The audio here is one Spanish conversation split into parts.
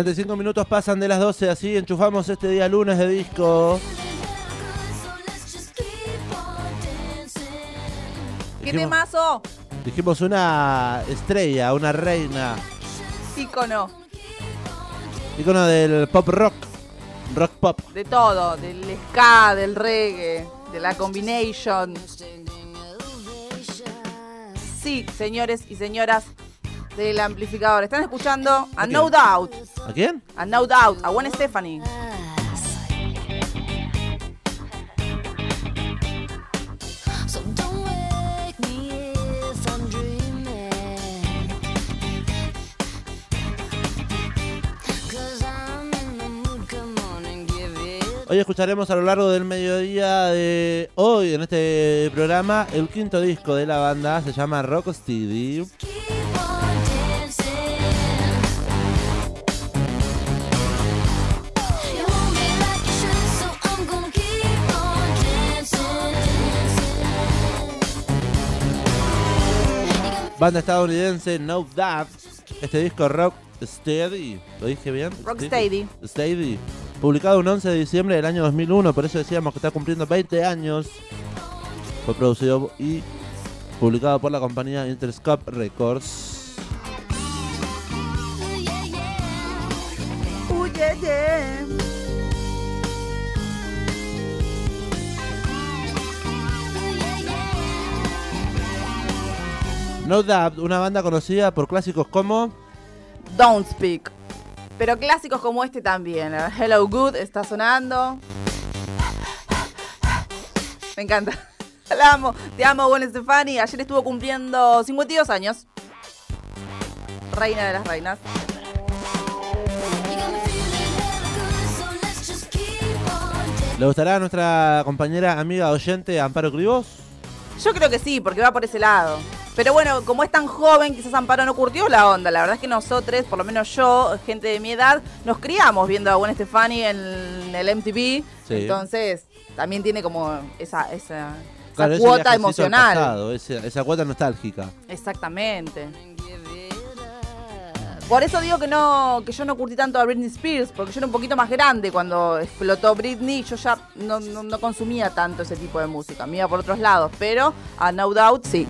45 minutos pasan de las 12, así enchufamos este día lunes de disco. ¡Qué dijimos, temazo! Dijimos una estrella, una reina. Ícono. Ícono del pop rock. Rock pop. De todo, del ska, del reggae, de la combination. Sí, señores y señoras, del amplificador. Están escuchando a. No Doubt. ¿A quién? A No Doubt, a Gwen Stephanie. It. Hoy escucharemos a lo largo del mediodía de hoy en este programa el quinto disco de la banda, se llama Rocksteady. Keep Banda estadounidense No Doubt. Este disco Rocksteady, ¿lo dije bien? Rocksteady. Steady. Publicado un 11 de diciembre del año 2001, por eso decíamos que está cumpliendo 20 años. Fue producido y publicado por la compañía Interscope Records. Yeah, yeah. Yeah, No Doubt, una banda conocida por clásicos como Don't Speak. Pero clásicos como este también. Hello Good está sonando. Me encanta. La amo. Te amo, Gwen Stefani. Ayer estuvo cumpliendo 52 años. Reina de las reinas. ¿Le gustará a nuestra compañera, amiga oyente Amparo Cribos? Yo creo que sí, porque va por ese lado. Pero bueno, como es tan joven, quizás Amparo no curtió la onda. La verdad es que nosotros, por lo menos yo, gente de mi edad, nos criamos viendo a Gwen Stefani en el MTV. Sí. Entonces, también tiene como esa, esa, esa Claro, ese cuota emocional. pasado, esa cuota nostálgica. Exactamente. Por eso digo que no, que yo no curtí tanto a Britney Spears, porque yo era un poquito más grande cuando explotó Britney, yo ya no, no- no consumía tanto ese tipo de música, me iba por otros lados, pero a No Doubt sí.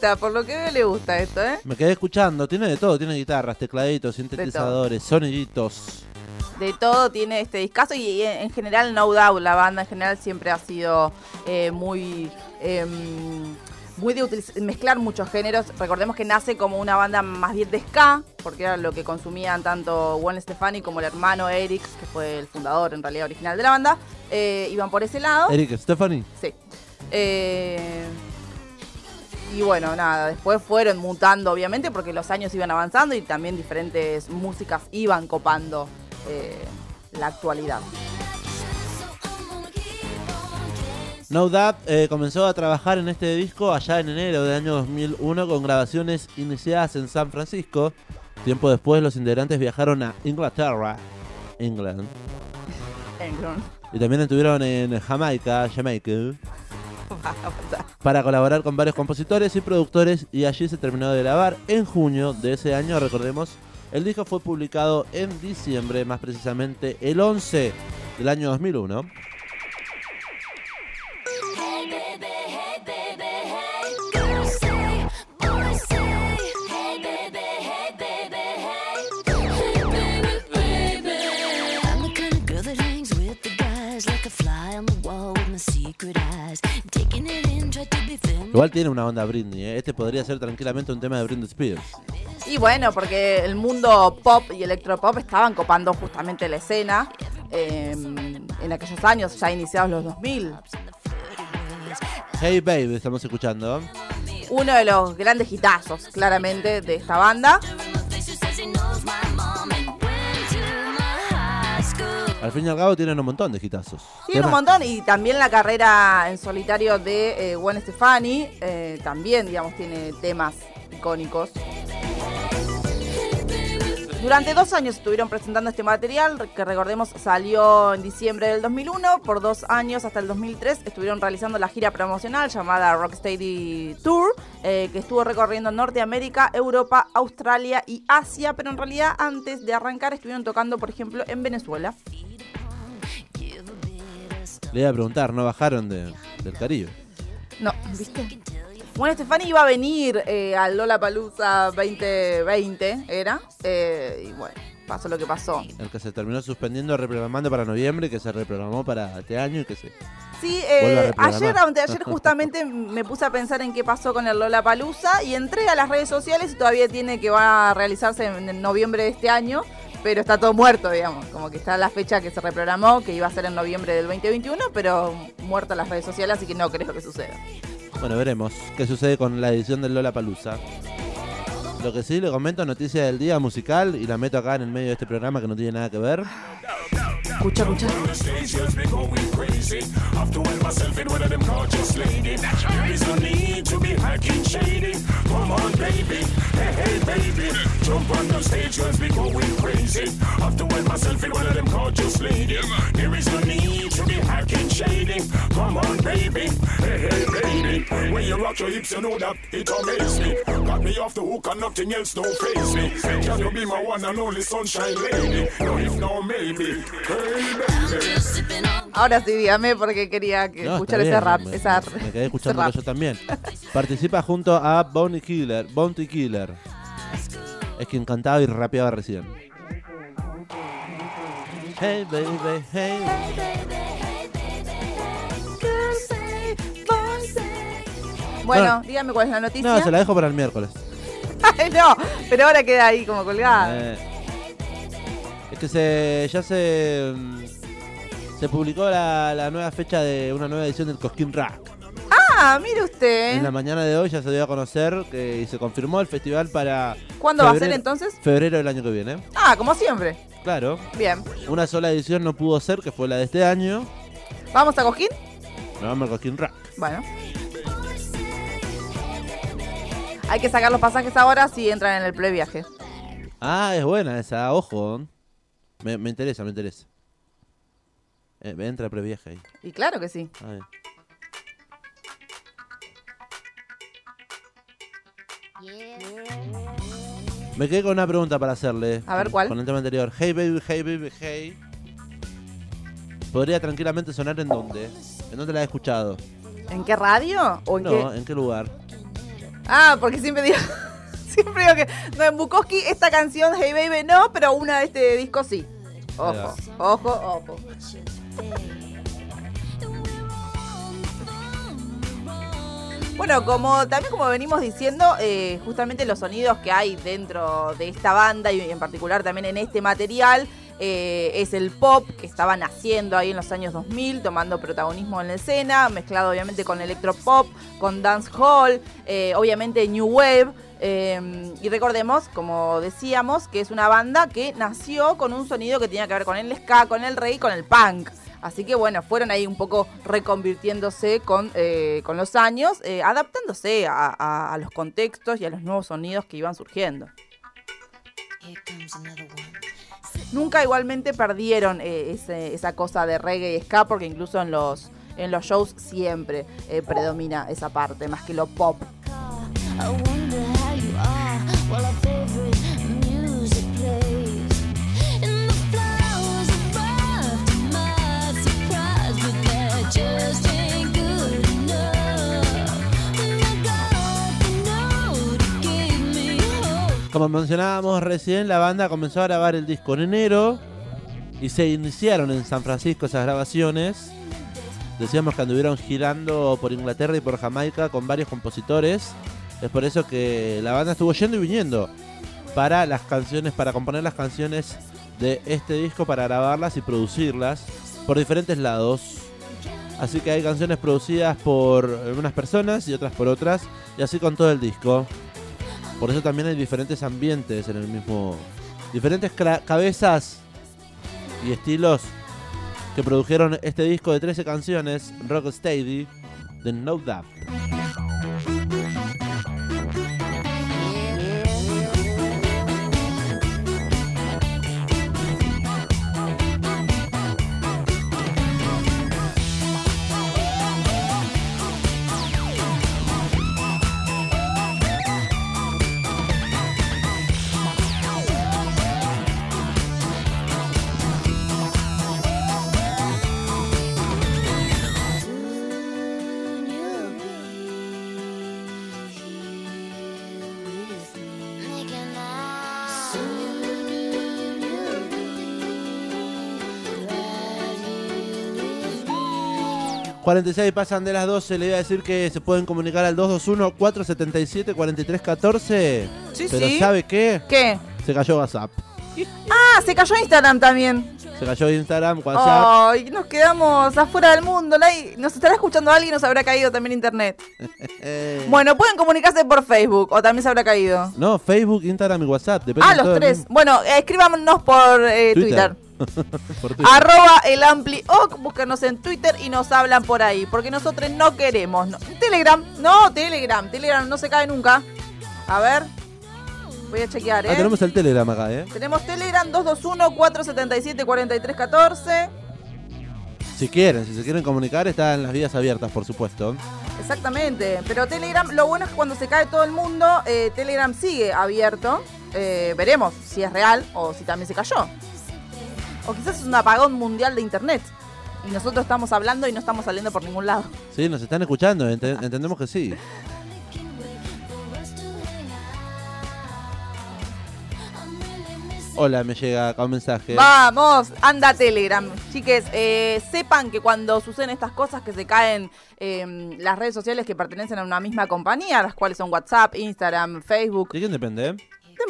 Gusta, por lo que veo le gusta esto, ¿eh? Me quedé escuchando, tiene de todo, tiene guitarras, tecladitos, sintetizadores, soniditos. De todo tiene este discazo y, en general No Doubt, la banda en general siempre ha sido eh, muy... em, muy de mezclar muchos géneros. Recordemos que nace como una banda más bien de ska, porque era lo que consumían tanto Gwen Stefani como el hermano Eric, que fue el fundador en realidad original de la banda. Eh, iban por ese lado. Eric, Stephanie. Sí. Eh, y bueno, nada, después fueron mutando, obviamente, porque los años iban avanzando y también diferentes músicas iban copando eh, la actualidad. No Doubt eh, comenzó a trabajar en este disco allá en enero del año 2001 con grabaciones iniciadas en San Francisco. Tiempo después los integrantes viajaron a Inglaterra, England, Engron. y también estuvieron en Jamaica, Jamaica, para colaborar con varios compositores y productores y allí se terminó de grabar en junio de ese año, recordemos, El disco fue publicado en diciembre, más precisamente el 11 del año 2001. Igual tiene una onda Britney, ¿eh? este podría ser tranquilamente un tema de Britney Spears. Y bueno, porque el mundo pop y electropop estaban copando justamente la escena eh, en aquellos años, ya iniciados los 2000. Hey Baby, estamos escuchando. Uno de los grandes hitazos, claramente, de esta banda. Al fin y al cabo tienen un montón de hitazos. Tiene un montón y también la carrera en solitario de eh, Gwen Stefani eh, también, digamos, tiene temas icónicos. Durante dos años estuvieron presentando este material, que recordemos salió en diciembre del 2001. Por dos años, hasta el 2003, estuvieron realizando la gira promocional llamada Rocksteady Tour, eh, que estuvo recorriendo Norteamérica, Europa, Australia y Asia. Pero en realidad, antes de arrancar, estuvieron tocando, por ejemplo, en Venezuela. Le iba a preguntar, ¿no bajaron de- del Caribe? No, ¿viste? Bueno, Stefani iba a venir eh, al Lollapalooza 2020, era. eh, y bueno, pasó lo que pasó. El que se terminó suspendiendo, reprogramando para noviembre, que se reprogramó para este año y que se... Sí, eh, ayer, anteayer justamente me puse a pensar en qué pasó con el Lollapalooza y entré a las redes sociales y todavía tiene que va a realizarse en noviembre de este año, pero está todo muerto, digamos. Como que está la fecha que se reprogramó, que iba a ser en noviembre del 2021, pero muerto en las redes sociales, así que no creo que suceda. Bueno, veremos qué sucede con la edición del Lola Palusa. Lo que sí le comento, noticia del día musical, y la meto acá en el medio de este programa que no tiene nada que ver. Gucci, Gucci. Have to help myself in one of them gorgeous ladies. There is no need to be hacking shady. Come on, baby. Hey, hey, baby. Jump on the stage, girls be going crazy. Have to help myself in one of them gorgeous ladies. There is no need to be hacking shady. Come on, baby. Hey, hey, baby. When you rock your hips, you know that it amazes me. Got me off the hook and nothing else don't phase me. Can you be my one and only sunshine lady? No, if no, maybe. Ahora sí, dígame porque quería que No, escuchar está ese bien, rap. me, esa- me quedé ese escuchando rap. yo también. Participa junto a Bounty Killer, Bounty Killer. Es quien cantaba y rapeaba recién. Hey baby, hey. Bueno, No. dígame cuál es la noticia. No, se la dejo para el miércoles. Ay, no, pero ahora queda ahí como colgada. Eh, es que se ya se mm, se publicó la, la nueva fecha de una nueva edición del Cosquín Rack. Ah, mire usted. En la mañana de hoy ya se dio a conocer que y se confirmó el festival para ¿Cuándo va a ser entonces? febrero del año que viene. Ah, como siempre. Claro, Bien. una sola edición no pudo ser, que fue la de este año. ¿Vamos a Cojín? Nos vamos al Cosquín Rack. Bueno. Hay que sacar los pasajes ahora si entran en el previaje. Ah, es buena esa, ojo. Me, me interesa, me interesa. Eh, me entra previaje ahí. Y claro que sí. A ver. Me quedé con una pregunta para hacerle. A ver, ¿cuál? Con el tema anterior. Hey baby, hey baby, hey. Podría tranquilamente sonar en dónde? ¿En dónde la he escuchado? ¿En qué radio? ¿O en No, qué? ¿en qué lugar? Ah, porque siempre digo. siempre digo que. No, en Bukowski esta canción, Hey Baby, no, pero una de este disco sí. Ojo, ojo, ojo. Bueno, como también como venimos diciendo, eh, justamente los sonidos que hay dentro de esta banda y en particular también en este material eh, es el pop que estaba naciendo ahí en los años 2000, tomando protagonismo en la escena, mezclado obviamente con electropop, con dancehall, eh, obviamente new wave. Eh, y recordemos, como decíamos, que es una banda que nació con un sonido que tenía que ver con el ska, con el rey, con el punk. Así que bueno, fueron ahí un poco reconvirtiéndose con, eh, con los años, eh, adaptándose a, los contextos y a los nuevos sonidos que iban surgiendo. Nunca igualmente perdieron eh, esa cosa de reggae y ska, porque incluso en los, en los shows siempre eh, predomina esa parte, más que lo pop. Como mencionábamos recién, la banda comenzó a grabar el disco en enero y se iniciaron en San Francisco esas grabaciones. Decíamos que anduvieron girando por Inglaterra y por Jamaica con varios compositores. Es por eso que la banda estuvo yendo y viniendo para las canciones, para componer las canciones de este disco, para grabarlas y producirlas por diferentes lados. Así que hay canciones producidas por unas personas y otras por otras, y así con todo el disco. Por eso también hay diferentes ambientes en el mismo. diferentes cabezas y estilos que produjeron este disco de 13 canciones, Rocksteady, de No Doubt. 46 pasan de las 12, le iba a decir que se pueden comunicar al 221-477-4314. Sí, Pero sí. ¿sabe qué? ¿Qué? Se cayó WhatsApp. Ah, se cayó Instagram también. Se cayó Instagram, WhatsApp. Ay, nos quedamos afuera del mundo. nadie- Nos estará escuchando alguien y nos habrá caído también internet. Bueno, pueden comunicarse por Facebook o también se habrá caído. No, Facebook, Instagram y WhatsApp. Depende Ah, los tres. Bueno, escríbanos por eh, Twitter. Arroba el ampli o búscanos en Twitter y nos hablan por ahí. Porque nosotros no queremos. no- Telegram, no, Telegram. Telegram no se cae nunca. A ver. Voy a chequear, ¿eh? Ah, tenemos el Telegram acá, ¿eh? Tenemos Telegram 221-477-4314. Si quieren, si se quieren comunicar, está en las vías abiertas, por supuesto. Exactamente. Pero Telegram, lo bueno es que cuando se cae todo el mundo, eh, Telegram sigue abierto. Eh, veremos si es real o si también se cayó. O quizás es un apagón mundial de internet. Y nosotros estamos hablando y no estamos saliendo por ningún lado. Sí, nos están escuchando, ente- entendemos que sí. Hola, me llega acá un mensaje. Vamos, anda Telegram. Chiques, eh, sepan que cuando suceden estas cosas que se caen eh, las redes sociales que pertenecen a una misma compañía, las cuales son WhatsApp, Instagram, Facebook, ¿De quién depende?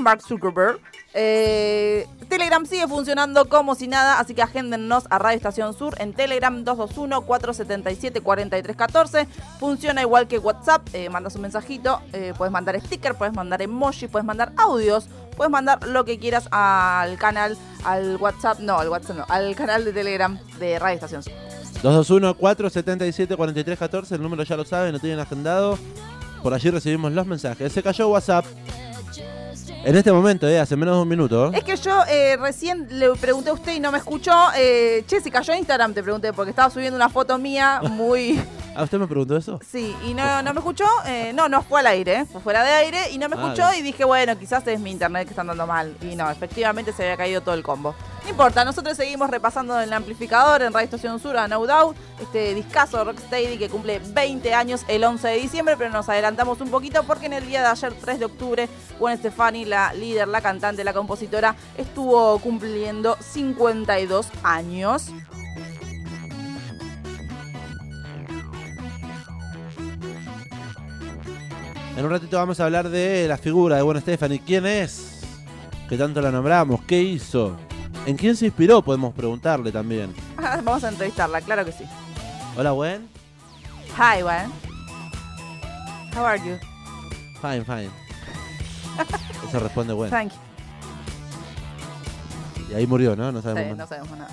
Mark Zuckerberg. Eh, Telegram sigue funcionando como si nada, así que agéndennos a Radio Estación Sur en Telegram 221-477-4314. Funciona igual que WhatsApp, eh, mandas un mensajito, eh, puedes mandar sticker, puedes mandar emoji, puedes mandar audios, puedes mandar lo que quieras al canal, al WhatsApp, no, al WhatsApp no, al canal de Telegram de Radio Estación Sur. 221-477-4314, el número ya lo saben, lo tienen agendado. Por allí recibimos los mensajes. Se cayó WhatsApp. En este momento, eh, hace menos de un minuto. Es que yo eh, recién le pregunté a usted y no me escuchó. Eh, che, si cayó Instagram, te pregunté, porque estaba subiendo una foto mía muy... ¿A usted me preguntó eso? Sí, y no, no me escuchó. eh, no, no fue al aire, fue fuera de aire y no me Ah, escuchó bien. y dije, bueno, quizás es mi internet que está andando mal. Y no, efectivamente se había caído todo el combo. No importa, nosotros seguimos repasando en el amplificador en Radio Estación Sur a No Doubt, este discazo Rocksteady que cumple 20 años el 11 de diciembre, pero nos adelantamos un poquito porque en el día de ayer, 3 de octubre, Gwen Stefani, la líder, la cantante, la compositora, estuvo cumpliendo 52 años. En un ratito vamos a hablar de la figura de Gwen Stefani. ¿Quién es? Que tanto la nombramos. ¿Qué hizo? ¿En quién se inspiró? Podemos preguntarle también. Vamos a entrevistarla, claro que sí. Hola, Gwen. Hi, Gwen. How are you? Fine, fine. Eso responde Gwen. Thank you. Y ahí murió, ¿no? No Sí, sabemos no más. sabemos nada.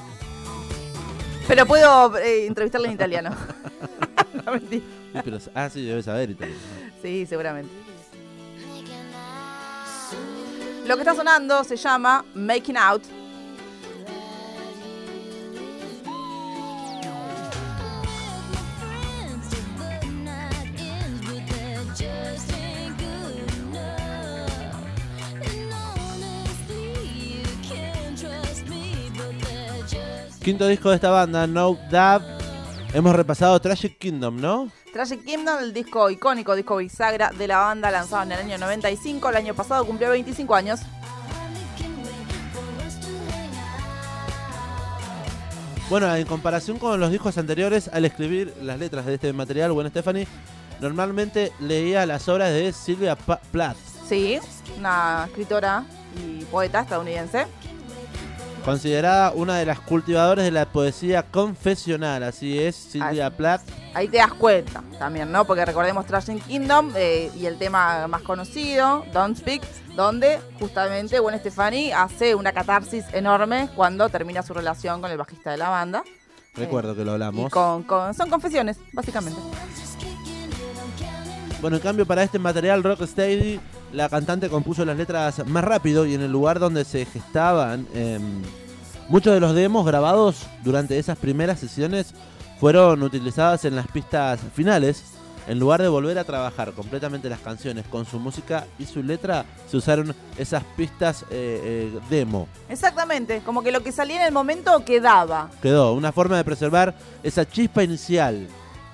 Pero puedo eh, entrevistarla en italiano. no. Sí, pero- ah, sí, debe saber italiano. Sí, seguramente. Lo que está sonando se llama Making Out. Quinto disco de esta banda, No Dab. Hemos repasado Tragic Kingdom, ¿no? Tragic Kingdom, el disco icónico, disco bisagra de la banda lanzado en el año 95. El año pasado cumplió 25 años. Bueno, en comparación con los discos anteriores, al escribir las letras de este material, Gwen Stefani normalmente leía las obras de Sylvia Plath, Sí, una escritora y poeta estadounidense. Considerada una de las cultivadoras de la poesía confesional. Así es, Sylvia Así. Plath. Ahí te das cuenta también, ¿no? Porque recordemos Tragic Kingdom eh, y el tema más conocido, Don't Speak, donde justamente Gwen Stefani hace una catarsis enorme cuando termina su relación con el bajista de la banda. Recuerdo que lo Y hablamos. con, con- son confesiones, básicamente. Bueno, en cambio, para este material Rocksteady, la cantante compuso las letras más rápido y en el lugar donde se gestaban em, muchos de los demos grabados durante esas primeras sesiones fueron utilizadas en las pistas finales. En lugar de volver a trabajar completamente las canciones con su música y su letra, se usaron esas pistas eh, eh, demo. Exactamente, como que lo que salía en el momento quedaba. Quedó una forma de preservar esa chispa inicial,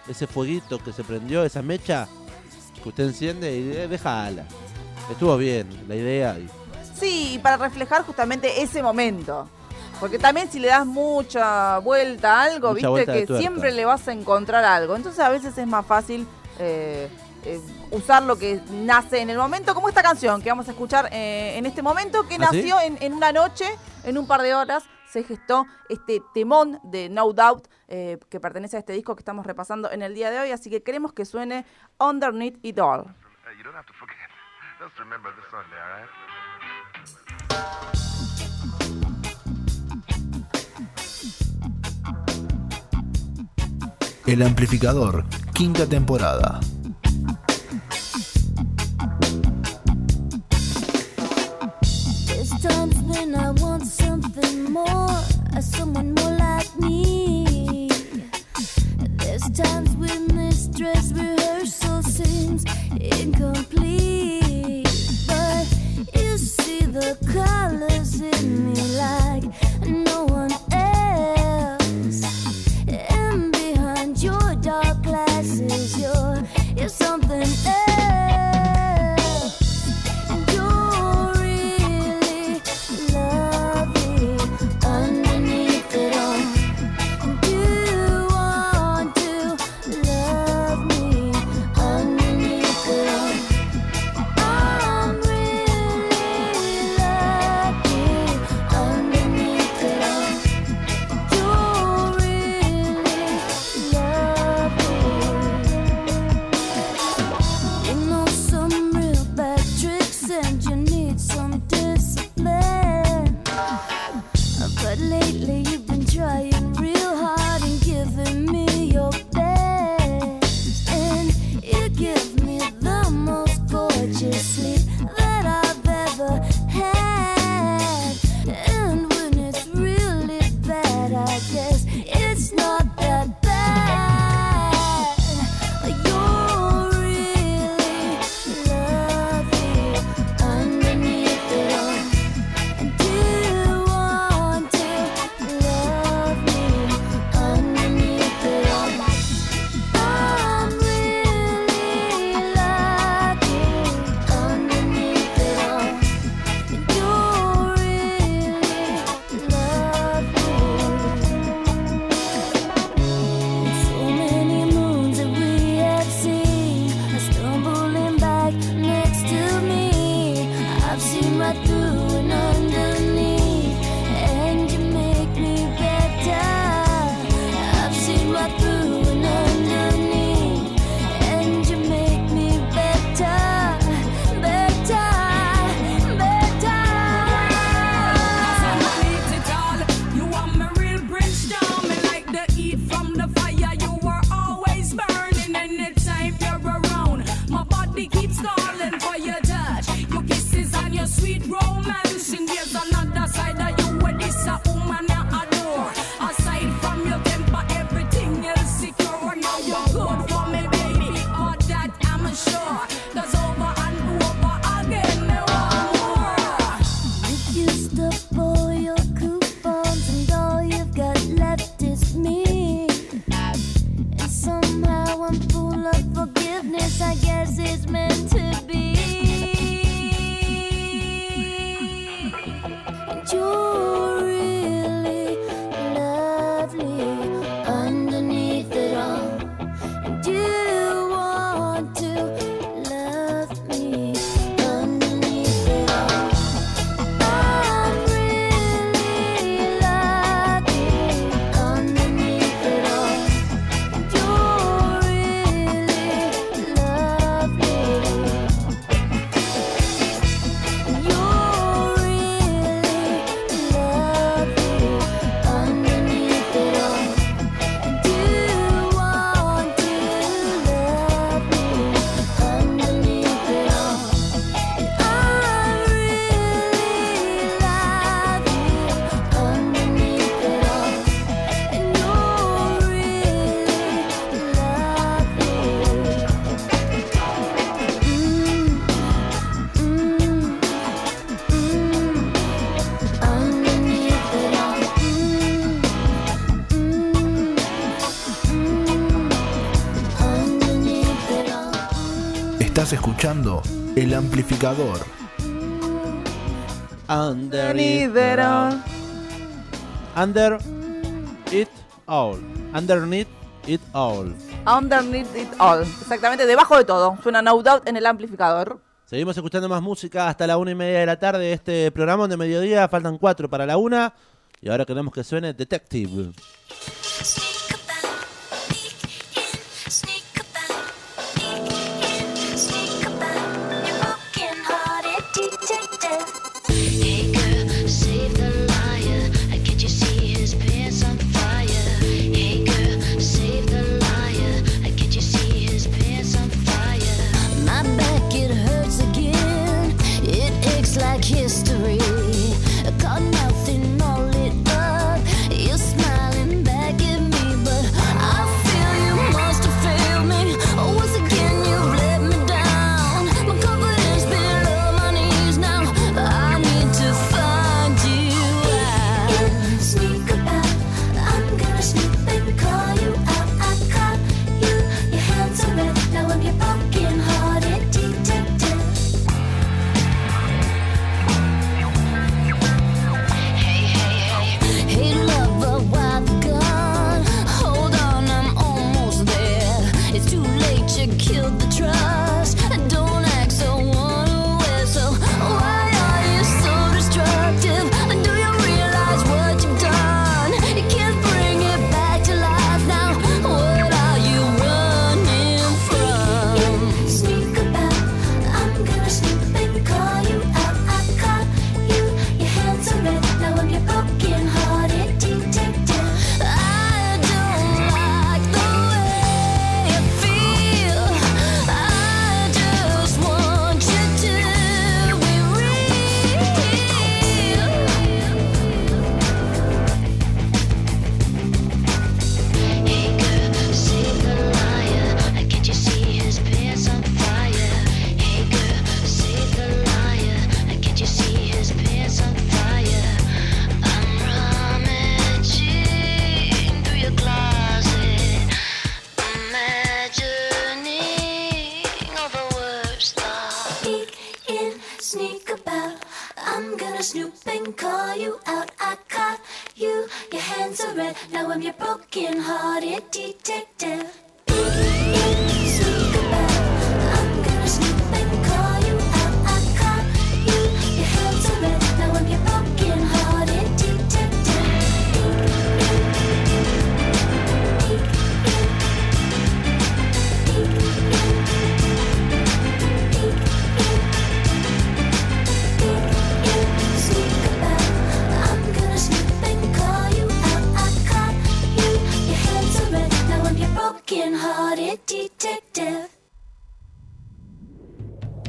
ese fueguito que se prendió, esa mecha que usted enciende y eh, deja ala. Estuvo bien la idea. y- Sí, y para reflejar justamente ese momento. Porque también si le das mucha vuelta a algo, Mucha viste que siempre le vas a encontrar algo. Entonces a veces es más fácil eh, eh, usar lo que nace en el momento, como esta canción que vamos a escuchar eh, en este momento, que ¿Ah, sí? nació en, en una noche, en un par de horas, se gestó este temón de No Doubt, eh, que pertenece a este disco que estamos repasando en el día de hoy. Así que queremos que suene Underneath It All. Just remember this Sunday, all right? El amplificador, quinta temporada. There's times when I want something more, someone more like me. There's times when this dress rehearsal seems incomplete. But you see the colors escuchando El Amplificador. Underneath it all. Under it all. Underneath it all. Underneath it all. Exactamente, debajo de todo. Suena No Doubt en el amplificador. Seguimos escuchando más música hasta la una y media de la tarde de este programa de mediodía. Faltan cuatro para la una. Y ahora queremos que suene Detective.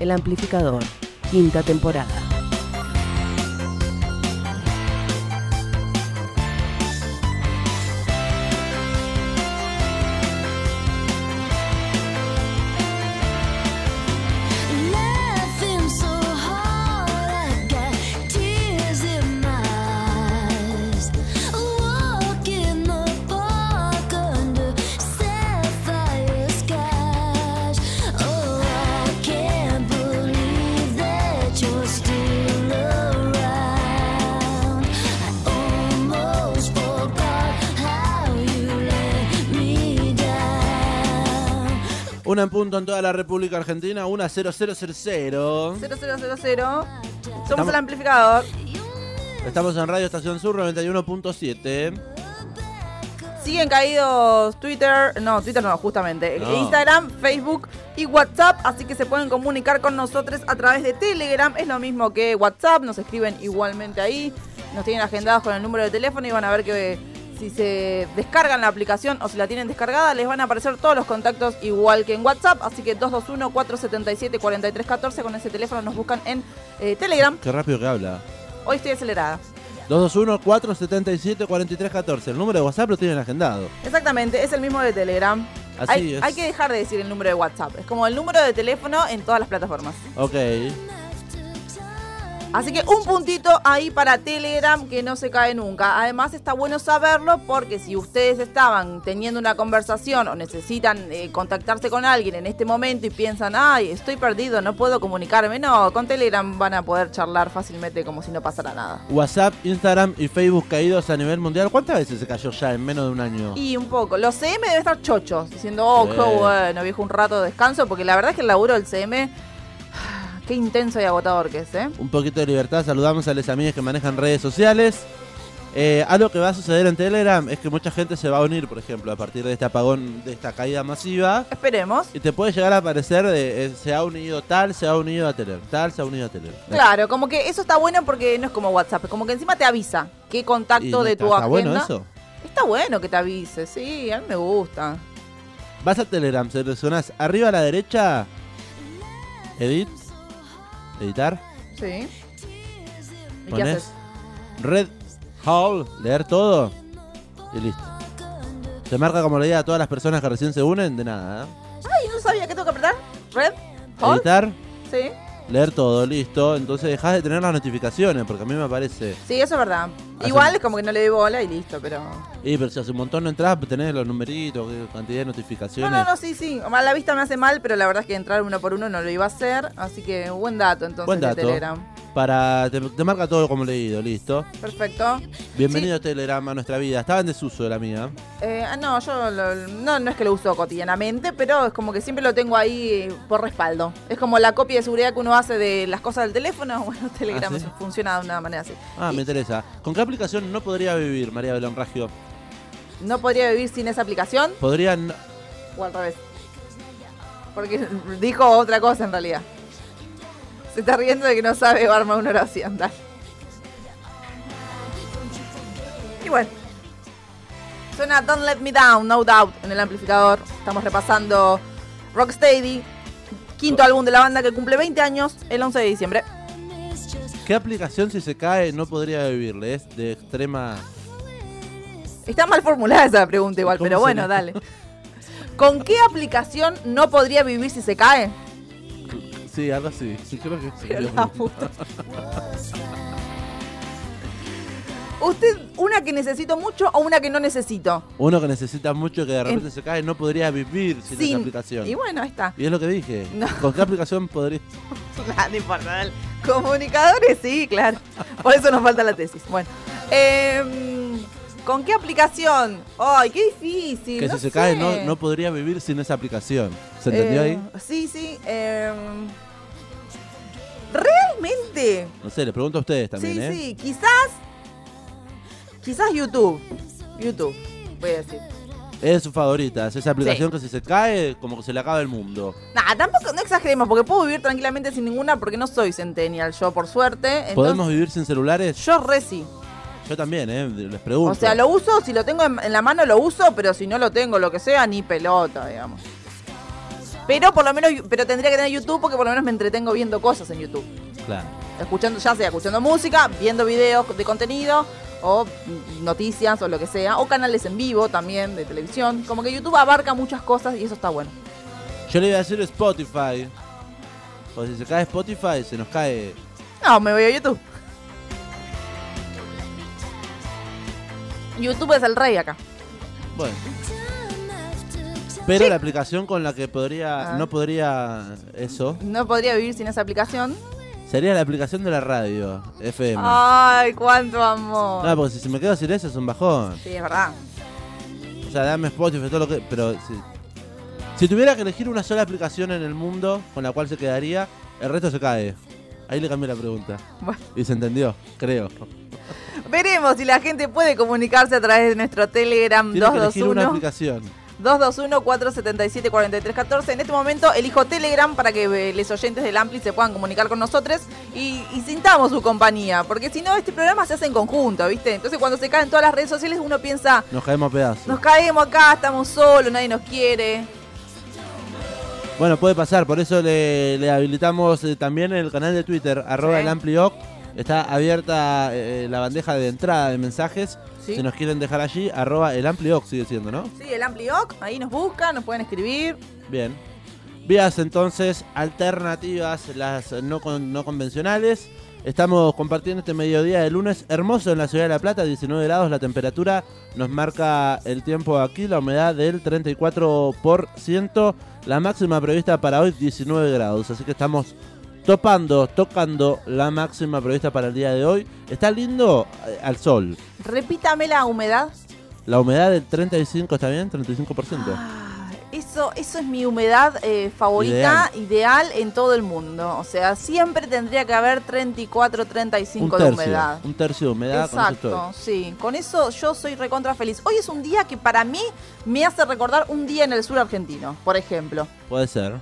El amplificador, quinta temporada. Punto en toda la República Argentina. Una 0000. 0000. Somos Estamos- el amplificador. Estamos en Radio Estación Sur 91.7. Siguen caídos Twitter, no, Twitter no, justamente. No. Instagram, Facebook y WhatsApp, así que se pueden comunicar con nosotros a través de Telegram. Es lo mismo que WhatsApp, nos escriben igualmente ahí. Nos tienen agendados con el número de teléfono y van a ver que si se descargan la aplicación o si la tienen descargada, les van a aparecer todos los contactos igual que en WhatsApp. Así que 221-477-4314 con ese teléfono nos buscan en eh, Telegram. Qué rápido que habla. Hoy estoy acelerada. 221-477-4314. El número de WhatsApp lo tienen agendado. Exactamente, es el mismo de Telegram. Así hay, es. hay que dejar de decir el número de WhatsApp. Es como el número de teléfono en todas las plataformas. Ok. Así que un puntito ahí para Telegram que no se cae nunca. Además está bueno saberlo porque si ustedes estaban teniendo una conversación o necesitan eh, contactarse con alguien en este momento y piensan, ay, estoy perdido, no puedo comunicarme, no, con Telegram van a poder charlar fácilmente como si no pasara nada. WhatsApp, Instagram y Facebook caídos a nivel mundial. ¿Cuántas veces se cayó ya en menos de un año? Y un poco. Los CM deben estar chochos, diciendo, oh, qué Sí. bueno, viejo, un rato de descanso, porque la verdad es que el laburo del CM, qué intenso y agotador que es, ¿eh? Un poquito de libertad. Saludamos a los amigos que manejan redes sociales. Eh, algo que va a suceder en Telegram es que mucha gente se va a unir, por ejemplo, a partir de este apagón, de esta caída masiva. Esperemos. Y te puede llegar a aparecer de eh, se ha unido tal, se ha unido a Telegram, tal, se ha unido a Telegram. Claro, como que eso está bueno porque no es como WhatsApp, como que encima te avisa qué contacto no de está- tu está agenda. bueno eso. Está bueno que te avise, sí, a mí me gusta. Vas a Telegram, seleccionás arriba a la derecha, edit, editar, Sí. ¿Y qué haces? red hall, leer todo y listo. Te marca como leía a todas las personas que recién se unen, de nada. ¿eh? Ay, no sabía que tengo que apretar. Red, Hold, Editar, sí. Leer todo, listo. Entonces dejas de tener las notificaciones, porque a mí me aparece. Sí, eso es verdad. Hace- Igual es como que no le doy bola y listo, pero. Y pero si hace un montón no entras, tenés los numeritos, cantidad de No, notificaciones. no, no, sí, sí. A la vista me hace mal, pero la verdad es que entrar uno por uno no lo iba a hacer. Así que buen dato entonces Buen de dato. Telegram. Para, te, te marca todo como leído, listo. Perfecto. Bienvenido Telegram a nuestra vida. Estaba en desuso de la mía. Eh, ah, no, yo lo- no, no es que lo uso cotidianamente, pero es como que siempre lo tengo ahí por respaldo. Es como la copia de seguridad que uno hace de las cosas del teléfono. Bueno, Telegram ¿Ah, sí? funciona de una manera así. Ah, me interesa. ¿Con qué aplicación no podría vivir, María Belón Ragio? No podría vivir sin esa aplicación Podrían. o al revés. Porque dijo otra cosa en realidad. Se está riendo de que no sabe armar una oración. Dale. Y bueno. Suena Don't Let Me Down, No Doubt en el amplificador. Estamos repasando Rocksteady, quinto álbum de la banda que cumple 20 años el 11 de diciembre. ¿Qué aplicación si se cae no podría vivirle? Es de extrema. Está mal formulada esa pregunta igual, ¿Cómo pero bueno, dale. ¿Con qué aplicación no podría vivir si se cae? Sí, algo así. Sí, creo que sí. Dios la mío. puta. ¿Usted una que necesito mucho o una que no necesito? Uno que necesita mucho que de repente se cae no podría vivir sin, esa aplicación. Y bueno, ahí está. Y es lo que dije. No. ¿Con qué aplicación podría.? Nada, no importa, dale. Comunicadores, sí, claro. Por eso nos falta la tesis. Bueno. em, ¿Con qué aplicación? Ay, qué difícil. Que no si se cae no, no podría vivir sin esa aplicación. ¿Se entendió Eh, ahí? Sí, sí. em, realmente. No sé, les pregunto a ustedes también, sí, ¿eh? sí. Quizás. Quizás YouTube. YouTube, voy a decir. Es su favorita. Es esa aplicación que si se cae, como que se le acaba el mundo. Nah, tampoco, no exageremos, porque puedo vivir tranquilamente sin ninguna porque no soy centennial yo, por suerte. Entonces, ¿Podemos vivir sin celulares? Yo re sí. Yo también, ¿eh? Les pregunto. O sea, lo uso, si lo tengo en, la mano lo uso, pero si no lo tengo, lo que sea, ni pelota, digamos. Pero por lo menos, pero tendría que tener YouTube porque por lo menos me entretengo viendo cosas en YouTube. Claro. Escuchando, ya sea escuchando música, viendo videos de contenido, o noticias, o lo que sea, o canales en vivo también de televisión. Como que YouTube abarca muchas cosas y eso está bueno. Yo le iba a decir Spotify. Porque si se cae Spotify, se nos cae. No, me voy a YouTube. YouTube es el rey acá. Bueno. Pero la aplicación con la que podría. Ah. No podría. Eso. No podría vivir sin esa aplicación. Sería la aplicación de la radio. FM. Ay, cuánto amor. No, porque si me quedo sin eso es un bajón. Sí, es verdad. O sea, dame Spotify, todo lo que. Pero si, si tuviera que elegir una sola aplicación en el mundo con la cual se quedaría, el resto se cae. Ahí le cambié la pregunta. Bueno. Y se entendió, creo. Veremos si la gente puede comunicarse a través de nuestro Telegram Tiene que elegir una 221 aplicación. 221-477-4314. En este momento elijo Telegram para que eh, los oyentes del Ampli se puedan comunicar con nosotros y, y sintamos su compañía. Porque si no, este programa se hace en conjunto, ¿viste? Entonces cuando se caen todas las redes sociales uno piensa, Nos caemos a pedazos. nos caemos acá, estamos solos, nadie nos quiere. Bueno, puede pasar, por eso le, le habilitamos eh, también el canal de Twitter, arroba Sí. el amplioc. Está abierta eh, la bandeja de entrada de mensajes. Sí. Si nos quieren dejar allí, arroba el amplioc sigue siendo, ¿no? Sí, el Amplioc, ahí nos buscan, nos pueden escribir. Bien. Vías entonces alternativas, las no, con- no convencionales. Estamos compartiendo este mediodía de lunes hermoso en la ciudad de La Plata, 19 grados la temperatura, nos marca el tiempo aquí, la humedad del 34%, la máxima prevista para hoy 19 grados, así que estamos topando, tocando la máxima prevista para el día de hoy. Está lindo eh, al sol. Repítame la humedad. La humedad del 35, ¿está bien? 35%. Ah, Eso, eso es mi humedad eh, favorita, ideal. en todo el mundo. O sea, siempre tendría que haber 34, 35 un de tercio, humedad. un tercio de humedad. con eso Exacto, sí. Con eso yo soy recontra feliz. Hoy es un día que para mí me hace recordar un día en el sur argentino, por ejemplo. Puede ser.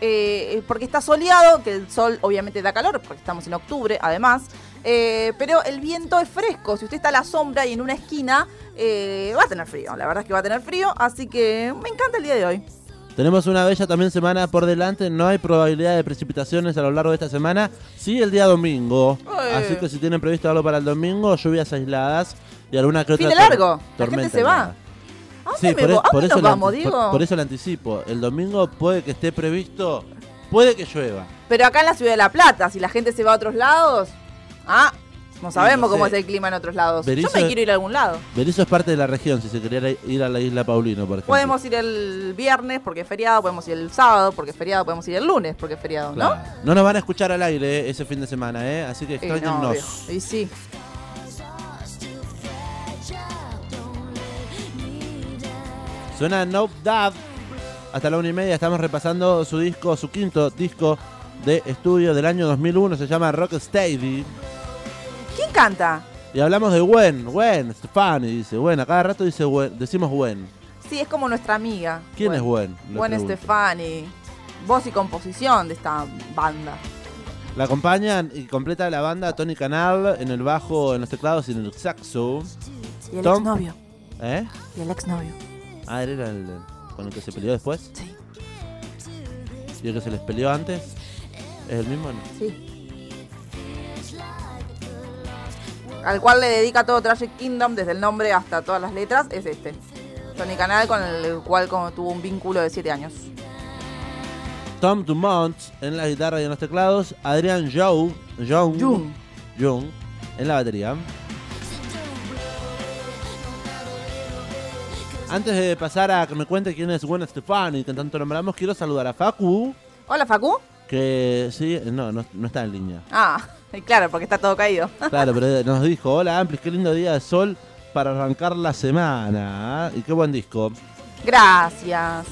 Eh, porque está soleado, que el sol obviamente da calor, porque estamos en octubre además. Eh, pero el viento es fresco. Si usted está a la sombra y en una esquina, eh, va a tener frío. La verdad es que va a tener frío. Así que me encanta el día de hoy. Tenemos una bella también semana por delante, no hay probabilidad de precipitaciones a lo largo de esta semana, sí el día domingo, Eh. así que si tienen previsto algo para el domingo, lluvias aisladas y alguna que otra Fin de tor- largo, la gente tormenta se va. Helada. ¿A dónde, Sí, me por, a dónde eso nos lo vamos, anti- por- Diego? por eso lo anticipo, el domingo puede que esté previsto, puede que llueva. Pero acá en la ciudad de La Plata, si la gente se va a otros lados, ah, no sabemos no cómo es el clima en otros lados. Yo me quiero ir a algún lado. Berizo es parte de la región, si se quería ir a la isla Paulino, por ejemplo. Podemos ir el viernes porque es feriado, podemos ir el sábado porque es feriado, podemos ir el lunes porque es feriado, ¿no? Claro. ¿no? nos van a escuchar al aire eh, ese fin de semana, ¿eh? así que Y no, extrañennos. Y sí. Suena No Dad. Hasta la una y media estamos repasando su disco, su quinto disco de estudio del año 2001. Se llama Rock Steady. ¿Quién canta? Y hablamos de Gwen, Gwen, Stefani dice Gwen. A cada rato dice Gwen, decimos Gwen. Sí, es como nuestra amiga. ¿Quién es Gwen? Gwen. Stefani. Voz y composición de esta banda. La acompañan y completa la banda Tony Canal en el bajo, en los teclados y en el saxo. Y el Tom- exnovio. ¿Eh? Y el exnovio. Ah, él era el con el que se peleó después. Sí. ¿Y el que se les peleó antes? ¿Es el mismo? o no? Sí. Al cual le dedica todo Tragic Kingdom, desde el nombre hasta todas las letras, es este. Tony Canal, con el cual como tuvo un vínculo de 7 años. Tom Dumont en la guitarra y en los teclados. Adrián Young, Young, Jung. Young en la batería. Antes de pasar a que me cuente quién es Gwen Stefani, que tanto nombramos, quiero saludar a Facu, Hola, Facu. que sí, no, no, no está en línea. Ah, y claro, porque está todo caído. Claro, pero nos dijo, hola Amplis, qué lindo día de sol para arrancar la semana. ¿ah? Y qué buen disco. Gracias.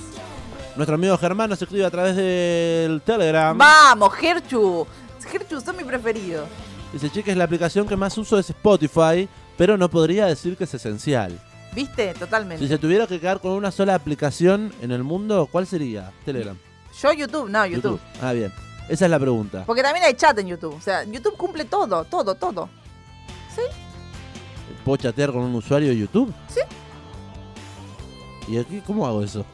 Nuestro amigo Germán nos escribe a través del Telegram. Vamos, Gerchu. Gerchu, son mi preferido. Dice, chicas, la aplicación que más uso es Spotify, pero no podría decir que es esencial. ¿Viste? Totalmente. Si se tuviera que quedar con una sola aplicación en el mundo, ¿cuál sería? Telegram. Yo YouTube, no, YouTube. Ah, bien. Esa es la pregunta. Porque también hay chat en YouTube. O sea, YouTube cumple todo, todo, todo. ¿Puedo chatear con un usuario de YouTube? Sí. ¿Y aquí cómo hago eso?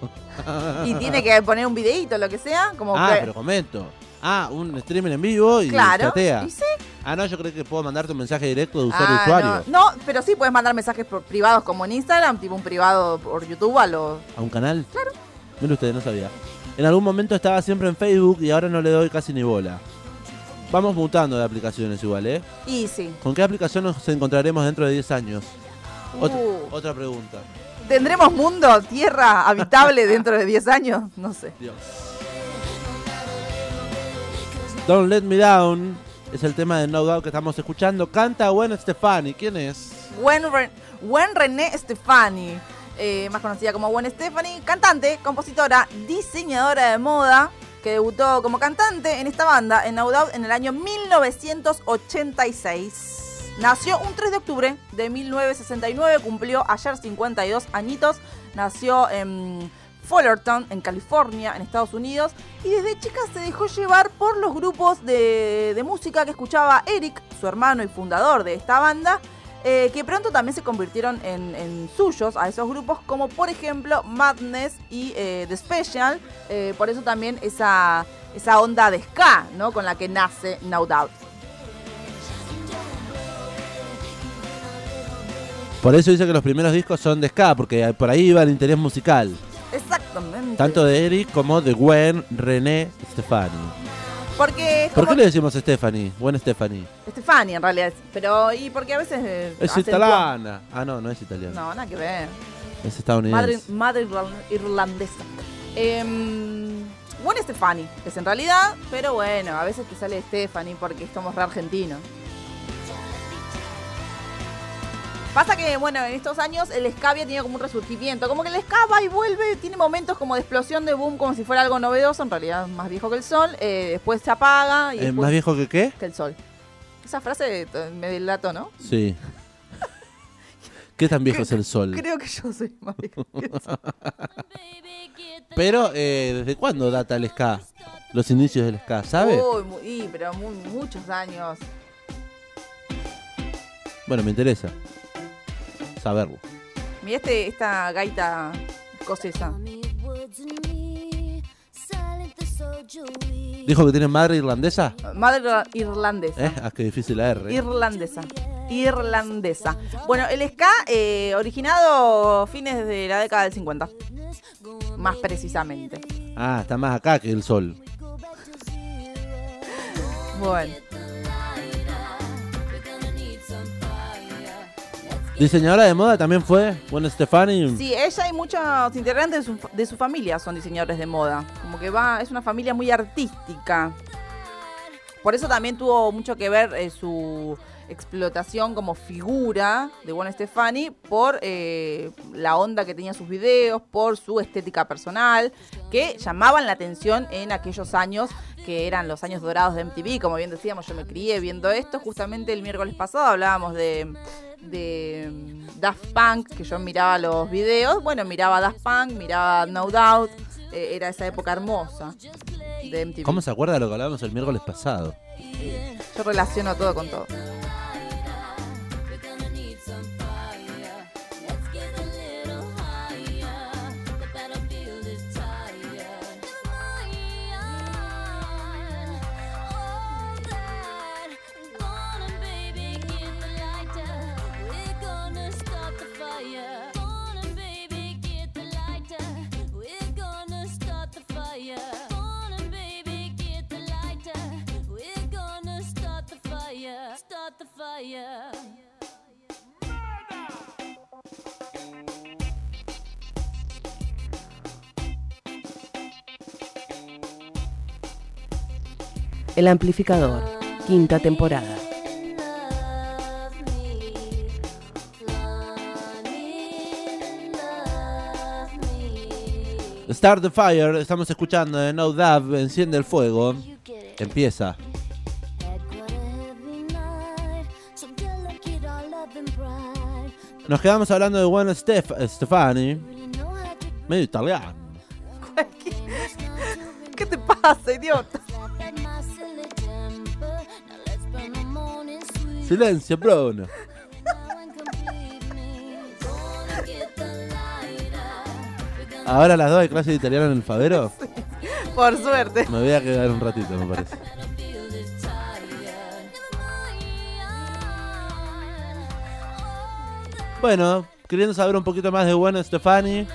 Y tiene que poner un videíto, lo que sea. Como ah, que... pero comento. Ah, un streaming en vivo y Claro. chatea. y sí. Ah, no, yo creo que puedo mandarte un mensaje directo de usuario Ah, usuario. No, no, pero sí puedes mandar mensajes por- privados como en Instagram, tipo un privado por YouTube a los... ¿A un canal? Claro. Mire usted, no sabía. En algún momento estaba siempre en Facebook y ahora no le doy casi ni bola. Vamos mutando de aplicaciones igual, ¿eh? Y sí. ¿Con qué aplicación nos encontraremos dentro de 10 años? Otra, Uh. otra pregunta. ¿Tendremos mundo, tierra habitable dentro de 10 años? No sé. Dios. Don't Let Me Down es el tema de No Doubt que estamos escuchando. Canta Gwen Stefani. ¿Quién es? Gwen, Gwen René Stefani, eh, más conocida como Gwen Stefani, cantante, compositora, diseñadora de moda, que debutó como cantante en esta banda, en No Doubt, en el año 1986. Nació un 3 de octubre de 1969, cumplió ayer 52 añitos, nació en Fullerton, en California, en Estados Unidos, y desde chica se dejó llevar por los grupos de, música que escuchaba Eric, su hermano y fundador de esta banda, eh, que pronto también se convirtieron en, en suyos a esos grupos, como por ejemplo Madness y eh, The Special, eh, por eso también esa, esa onda de ska, ¿no? Con la que nace No Doubt. Por eso dice que los primeros discos son de ska, porque por ahí iba el interés musical. Tanto de Eric como de Gwen René Stefani. Porque es ¿Por como qué le decimos Stephanie? Buen Stephanie. Stephanie en realidad. Pero, y porque a veces. eh, Es acentúa- italiana. Ah, no, no es italiana. No, nada que ver. Es Madre, estadounidense. madre irlan- irlandesa. Em, Gwen Stefani es en realidad, pero bueno, a veces te sale Stephanie porque somos re argentinos. Pasa que, bueno, en estos años el ska había tenido como un resurgimiento. Como que el ska va y vuelve, tiene momentos como de explosión, de boom, como si fuera algo novedoso. En realidad, más viejo que el sol. eh, después se apaga y ¿Es más viejo que qué? que el sol. Esa frase eh, me delató, ¿no? Sí. ¿Qué tan viejo es el sol? Creo que yo soy más viejo que el sol. Pero, eh, ¿desde cuándo data el ska? Los inicios del ska, ¿sabe? Uy, pero mu- muchos años. Bueno, me interesa saberlo. Mira este, esta gaita escocesa. ¿Dijo que tiene madre irlandesa? Madre irlandesa. ¿Eh? Ah, qué difícil la R. Irlandesa. Irlandesa. Bueno, el ska eh, originado fines de la década del 50. Más precisamente. Ah, está más acá que el sol. Bueno. Diseñadora de moda también fue Gwen Stefani. Sí, ella y muchos integrantes de su, de su familia son diseñadores de moda. Como que va, es una familia muy artística. Por eso también tuvo mucho que ver eh, su explotación como figura de Gwen Stefani por eh, la onda que tenía sus videos, por su estética personal, que llamaban la atención en aquellos años que eran los años dorados de MTV. Como bien decíamos, yo me crié viendo esto. Justamente el miércoles pasado hablábamos de, de Daft Punk, que yo miraba los videos. Bueno, miraba Daft Punk, miraba No Doubt. eh, era esa época hermosa de MTV. ¿Cómo se acuerda de lo que hablábamos el miércoles pasado? Yo relaciono todo con todo. El amplificador, quinta temporada. Start the Fire, estamos escuchando de No Dove, enciende el fuego. Empieza. Nos quedamos hablando de Gwen Stef- Stefani, medio italiano. ¿Qué te pasa, idiota? Silencio, Bruno. Ahora las dos hay clase de italiano en el Favero. Por suerte. Me voy a quedar un ratito, me parece. Bueno, queriendo saber un poquito más de Gwen Stefani,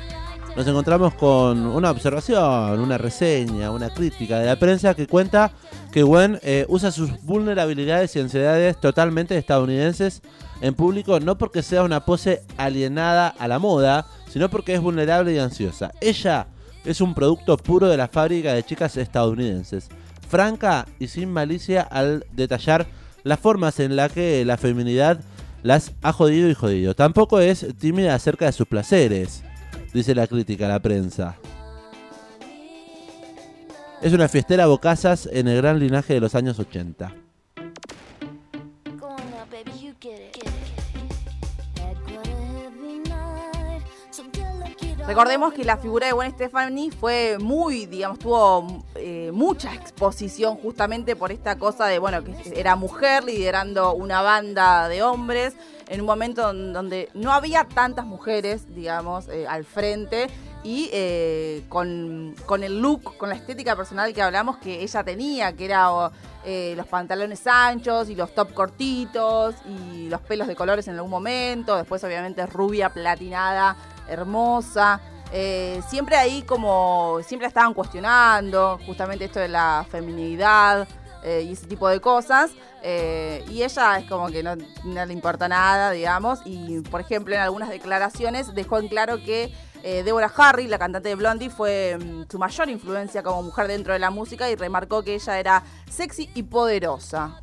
nos encontramos con una observación, una reseña, una crítica de la prensa que cuenta que Gwen eh, usa sus vulnerabilidades y ansiedades totalmente estadounidenses en público no porque sea una pose alienada a la moda, sino porque es vulnerable y ansiosa. Ella es un producto puro de la fábrica de chicas estadounidenses, franca y sin malicia al detallar las formas en las que la feminidad las ha jodido y jodido. Tampoco es tímida acerca de sus placeres, dice la crítica a la prensa. Es una fiestera bocazas en el gran linaje de los años 80. Recordemos que la figura de Gwen Stefani fue muy, digamos, tuvo eh, mucha exposición justamente por esta cosa de, bueno, que era mujer liderando una banda de hombres en un momento don- donde no había tantas mujeres, digamos, eh, al frente y eh, con, con el look, con la estética personal que hablamos que ella tenía, que era los pantalones anchos y los top cortitos y los pelos de colores en algún momento, después obviamente rubia, platinada, hermosa. eh, siempre ahí como, siempre estaban cuestionando, justamente esto de la feminidad eh, y ese tipo de cosas. eh, y ella es como que no, no le importa nada, digamos. Y por ejemplo, en algunas declaraciones dejó en claro que eh, Deborah Harry, la cantante de Blondie, fue mm, su mayor influencia como mujer dentro de la música y remarcó que ella era sexy y poderosa.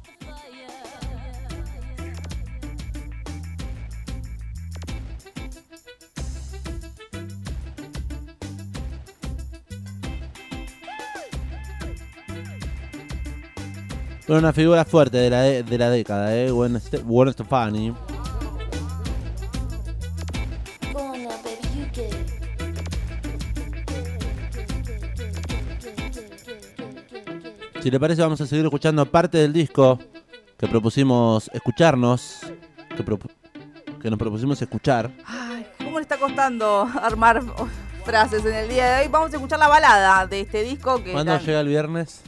Pero una figura fuerte de la, de, de la década, ¿eh? Gwen, Ste- Gwen Stefani. Si le parece, vamos a seguir escuchando parte del disco que propusimos escucharnos. Que, que nos propusimos escuchar. Ay, ¿cómo le está costando armar frases en el día de hoy? Vamos a escuchar la balada de este disco que ¿Cuándo tan- llega el viernes?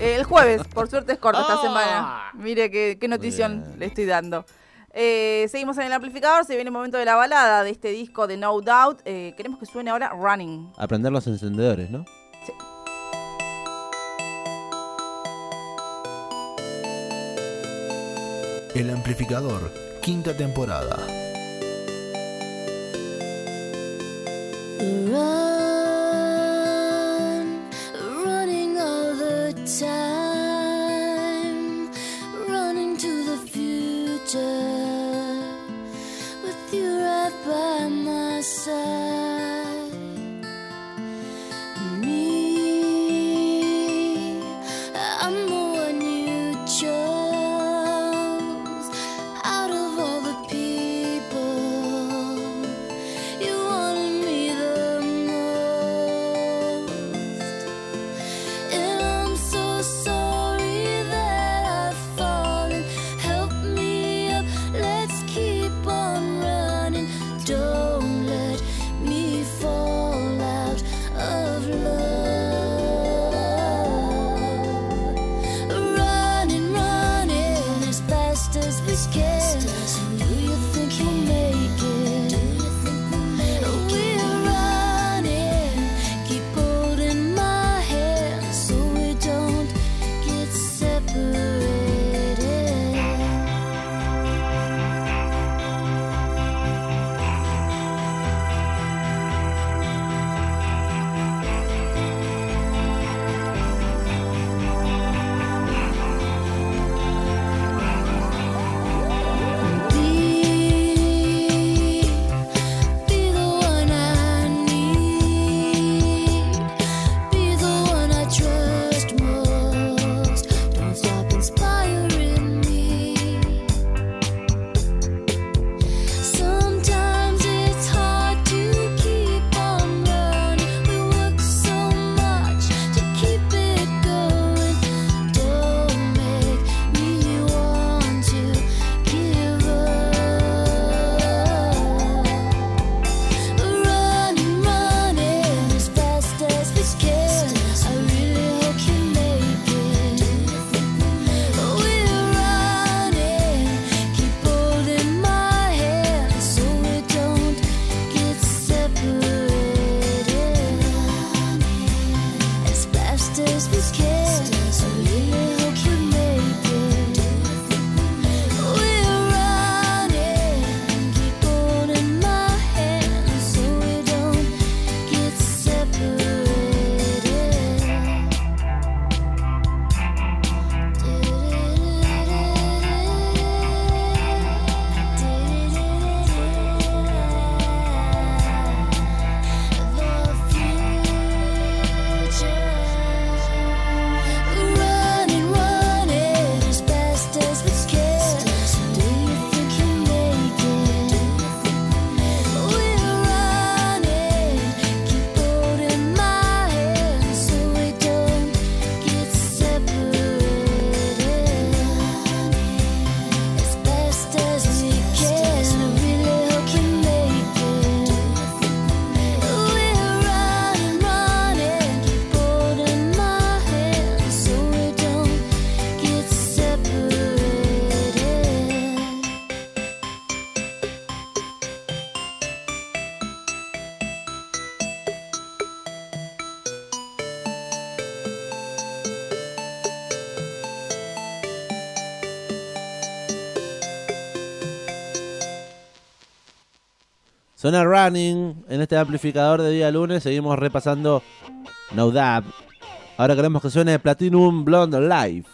Eh, el jueves, por suerte es corta esta Ah. semana. Mire qué, qué notición bien. le estoy dando. Eh, seguimos en el amplificador, se viene el momento de la balada de este disco de No Doubt. Eh, queremos que suene ahora Running. Aprender los encendedores, ¿no? El amplificador, quinta temporada. Suena Running en este amplificador de día lunes. Seguimos repasando No Dab. Ahora queremos que suene Platinum Blonde Life.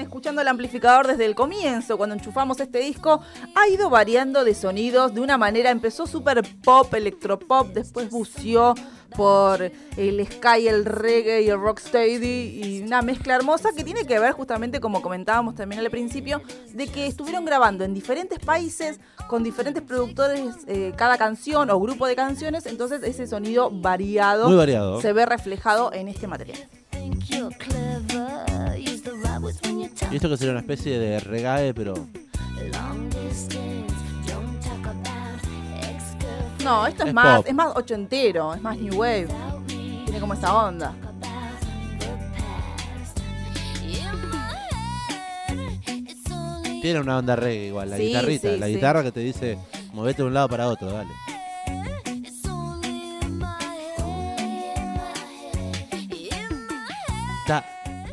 escuchando el amplificador desde el comienzo, cuando enchufamos este disco, ha ido variando de sonidos de una manera. Empezó super pop, electropop, después buceó por el sky, el reggae y el rocksteady y una mezcla hermosa que tiene que ver justamente como comentábamos también al principio de que estuvieron grabando en diferentes países con diferentes productores eh, cada canción o grupo de canciones entonces ese sonido variado, Muy variado se ve reflejado en este material. Y esto que sería una especie de reggae, pero. No, esto es, más, pop. es más ochentero, es más new wave. Tiene como esa onda. Tiene una onda reggae igual, la guitarrita, la guitarra que te dice, movete de un lado para otro, dale. Está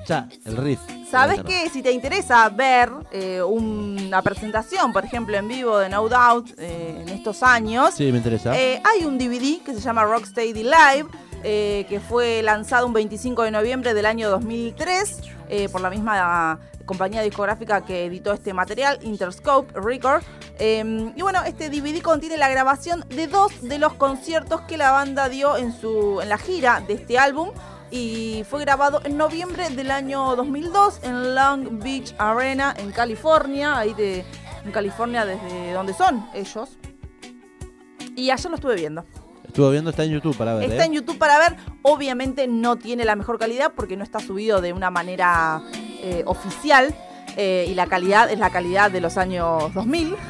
cha, el riff. ¿Sabes qué? Si te interesa ver eh, una presentación, por ejemplo, en vivo de No Doubt eh, en estos años, Sí, me interesa. eh, hay un DVD que se llama Rocksteady Live, que fue lanzado un 25 de noviembre del año 2003 eh, por la misma compañía discográfica que editó este material, Interscope Record. Eh, y bueno, este DVD contiene la grabación de dos de los conciertos que la banda dio en, su, en la gira de este álbum. Y fue grabado en noviembre del año 2002 en Long Beach Arena, en California, ahí de, en California desde donde son ellos. Y ayer lo estuve viendo. Estuvo viendo, está en YouTube para ver. Está ¿eh? en YouTube para ver. Obviamente no tiene la mejor calidad porque no está subido de una manera eh, oficial. eh, y la calidad es la calidad de los años 2000.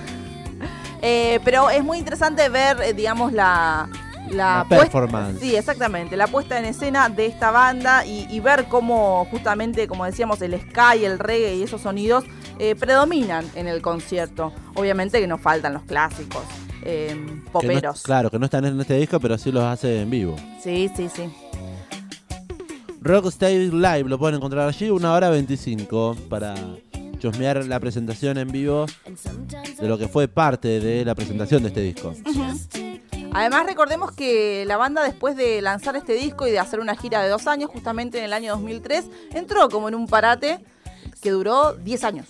Eh, pero es muy interesante ver, digamos, la, la, La puesta- performance. Sí, exactamente. La puesta en escena de esta banda y, y ver cómo, justamente, como decíamos, el ska y el reggae y esos sonidos eh, predominan en el concierto. Obviamente que nos faltan los clásicos. eh, Que no- poperos. claro, que no están en este disco, pero sí los hace en vivo. Sí, sí, sí. Rocksteady Live lo pueden encontrar allí, una hora 25 para chusmear la presentación en vivo de lo que fue parte de la presentación de este disco. Además recordemos que la banda después de lanzar este disco y de hacer una gira de dos años, justamente en el año 2003, entró como en un parate que duró 10 años.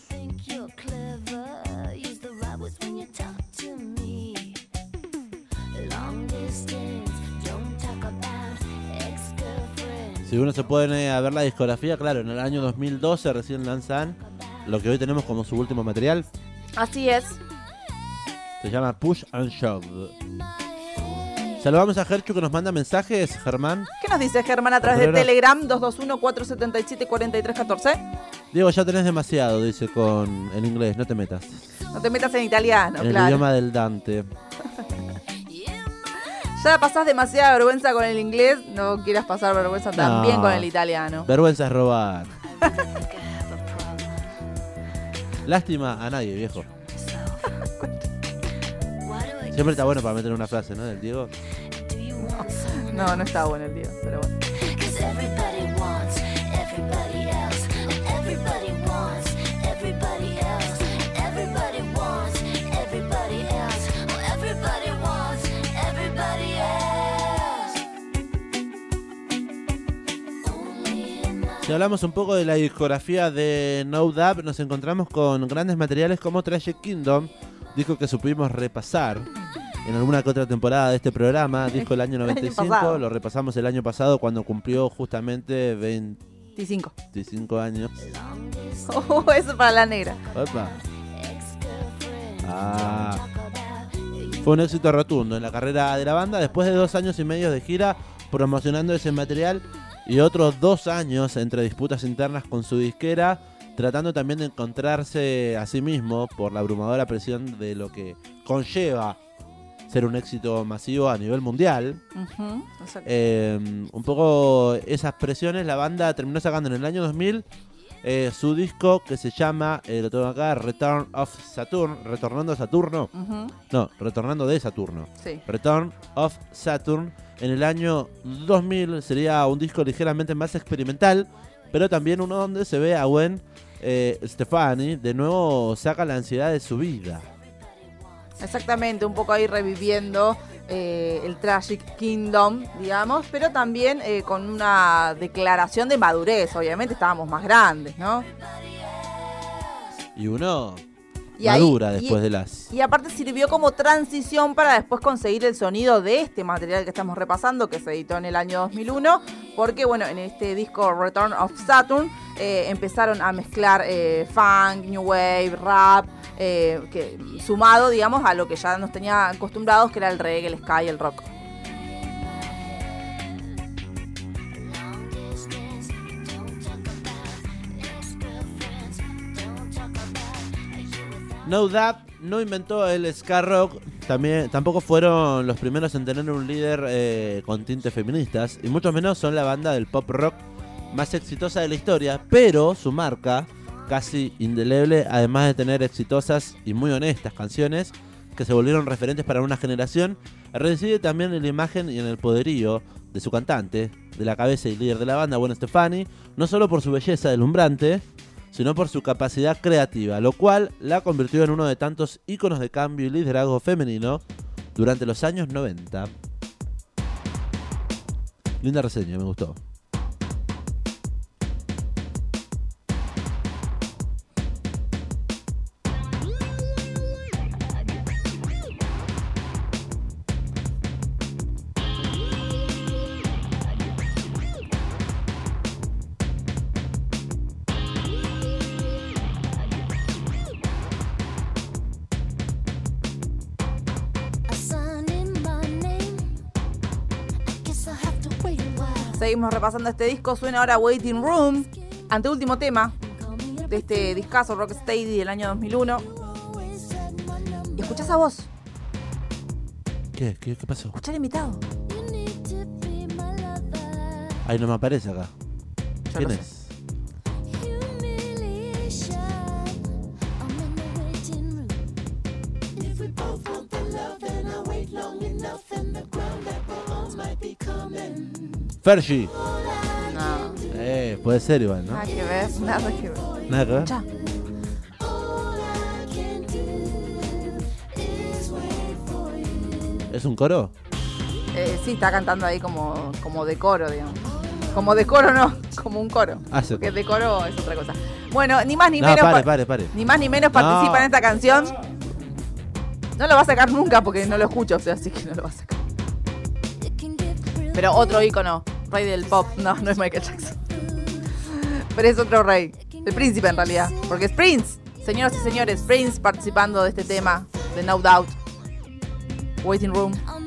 Si uno se a ver la discografía, claro, en el año 2012 recién lanzan lo que hoy tenemos como su último material. Así es. Se llama Push and Shove. Saludamos a Gerchu que nos manda mensajes, Germán. ¿Qué nos dice Germán a través de Telegram 221-477-4314? Diego, ya tenés demasiado, dice con el inglés, no te metas. No te metas en italiano, en el claro. idioma del Dante. Ya pasás demasiada vergüenza con el inglés, no quieras pasar vergüenza también con el italiano. Vergüenza es robar. Lástima a nadie, viejo. Siempre está bueno para meter una frase, ¿no? Del Diego. No, no está bueno el tío, pero bueno. Si hablamos un poco de la discografía de No Doubt, nos encontramos con grandes materiales como Tragic Kingdom, disco que supimos repasar en alguna que otra temporada de este programa, disco del año El año 95, pasado. lo repasamos el año pasado cuando cumplió justamente 25. 25 años. Oh, eso para la negra. Opa. Ah. Fue un éxito rotundo en la carrera de la banda después de dos años y medio de gira promocionando ese material y otros dos años entre disputas internas con su disquera, tratando también de encontrarse a sí mismo por la abrumadora presión de lo que conlleva ser un éxito masivo a nivel mundial. Eh, un poco esas presiones, la banda terminó sacando en el año 2000 eh, su disco que se llama, eh, lo tengo acá, Return of Saturn, Retornando a Saturno. No, Retornando de Saturno. Sí. Return of Saturn. En el año 2000 sería un disco ligeramente más experimental, pero también uno donde se ve a Gwen eh, Stefani de nuevo saca la ansiedad de su vida. Exactamente, un poco ahí reviviendo eh, el Tragic Kingdom, digamos, pero también eh, con una declaración de madurez. Obviamente estábamos más grandes, ¿no? Y uno Y ahí- madura y- después de las... Y aparte sirvió como transición para después conseguir el sonido de este material que estamos repasando, que se editó en el año 2001, porque bueno, en este disco Return of Saturn eh, empezaron a mezclar eh, funk, new wave, rap, eh, que, sumado, digamos, a lo que ya nos tenía acostumbrados, que era el reggae, el ska y el rock. No Doubt no inventó el ska rock, también, tampoco fueron los primeros en tener un líder eh, con tintes feministas, y mucho menos son la banda del pop rock más exitosa de la historia, pero su marca casi indeleble, además de tener exitosas y muy honestas canciones que se volvieron referentes para una generación, reside también en la imagen y en el poderío de su cantante, de la cabeza y líder de la banda, Gwen Stefani, no solo por su belleza deslumbrante, sino por su capacidad creativa, lo cual la convirtió en uno de tantos íconos de cambio y liderazgo femenino durante los años 90. Linda reseña, me gustó. Repasando este disco. Suena ahora Waiting Room. Anteúltimo tema de este discazo Rocksteady del año 2001. Y escuchá esa voz. ¿Qué? ¿Qué, qué pasó? Escuchá el invitado. Ahí no me aparece acá. Yo ¿Quién sé. Fergie. No, Eh, puede ser igual, ¿no? nada que ver, nada que ver. Nada que ver. ¿Es un coro? Eh, sí, está cantando ahí como, como de coro, digamos. Como de coro no, como un coro. Ah, sí. Porque de coro es otra cosa. Bueno, ni más ni No, menos. pare, pa- pare, pare. Ni más ni menos No. participa en esta canción. No lo va a sacar nunca porque no lo escucho, o sea, así que no lo va a sacar. Pero otro ícono, rey del pop. No, no es Michael Jackson. Pero es otro rey. El príncipe en realidad. Porque es Prince. Señoras y señores, Prince participando de este tema de No Doubt. Waiting Room. I'm